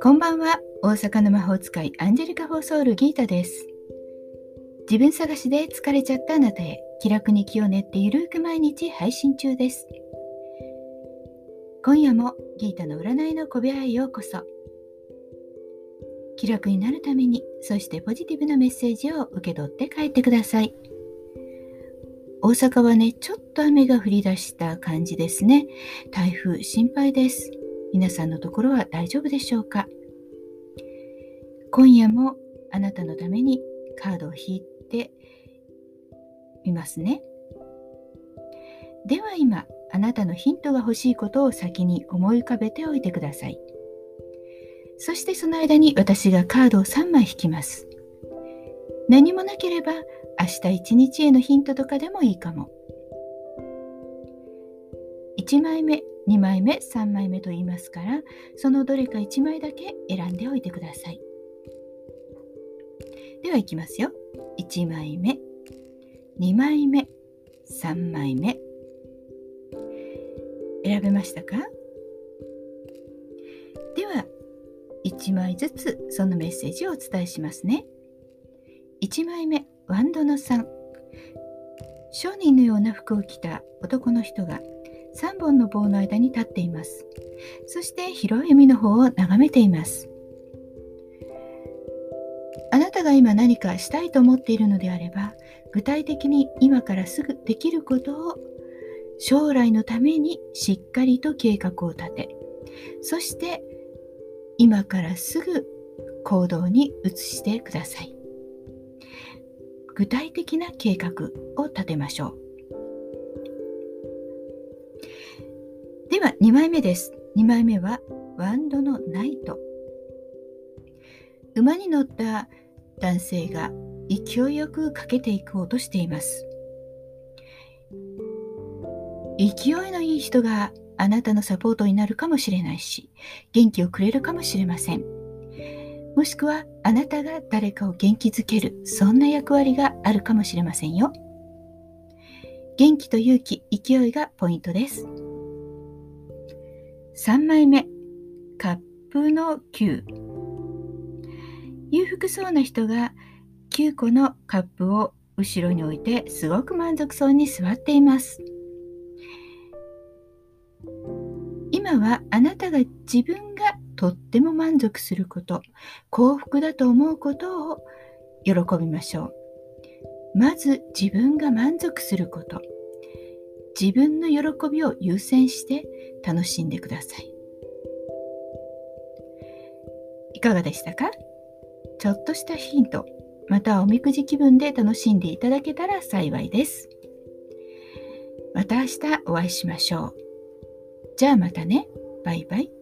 こんばんは。大阪の魔法使いアンジェリカ・フォーソウルギータです。自分探しで疲れちゃったあなたへ気楽に気を練ってゆるく毎日配信中です。今夜もギータの占いの小部屋へようこそ。気楽になるためにそしてポジティブなメッセージを受け取って帰ってください。大阪はねちょっと雨が降り出した感じですね台風心配です皆さんのところは大丈夫でしょうか？今夜もあなたのためにカードを引いてみますね。では今、あなたのヒントが欲しいことを先に思い浮かべておいてください。そしてその間に私がカードを3枚引きます。何もなければ明日一日へのヒントとかでもいいかも。1枚目2枚目3枚目と言いますからそのどれか1枚だけ選んでおいてください。ではいきますよ。1枚目2枚目3枚目。選べましたか？では1枚ずつそのメッセージをお伝えしますね。1枚目ワンドの3商人のような服を着た男の人が3本の棒の間に立っています。そして広い海の方を眺めています。あなたが今何かしたいと思っているのであれば、具体的に今からすぐできることを将来のためにしっかりと計画を立て、そして今からすぐ行動に移してください。具体的な計画を立てましょう。では2枚目です。2枚目はワンドのナイト。馬に乗った男性が勢いよく駆けていこうとしています。勢いのいい人があなたのサポートになるかもしれないし、元気をくれるかもしれません。もしくはあなたが誰かを元気づける、そんな役割があるかもしれませんよ。元気と勇気、勢いがポイントです。3枚目、カップの9。裕福そうな人が9個のカップを後ろに置いてすごく満足そうに座っています。今はあなたが自分とっても満足すること、幸福だと思うことを喜びましょう。まず自分が満足すること。自分の喜びを優先して楽しんでください。いかがでしたか？ちょっとしたヒント、またおみくじ気分で楽しんでいただけたら幸いです。また明日お会いしましょう。じゃあまたね。バイバイ。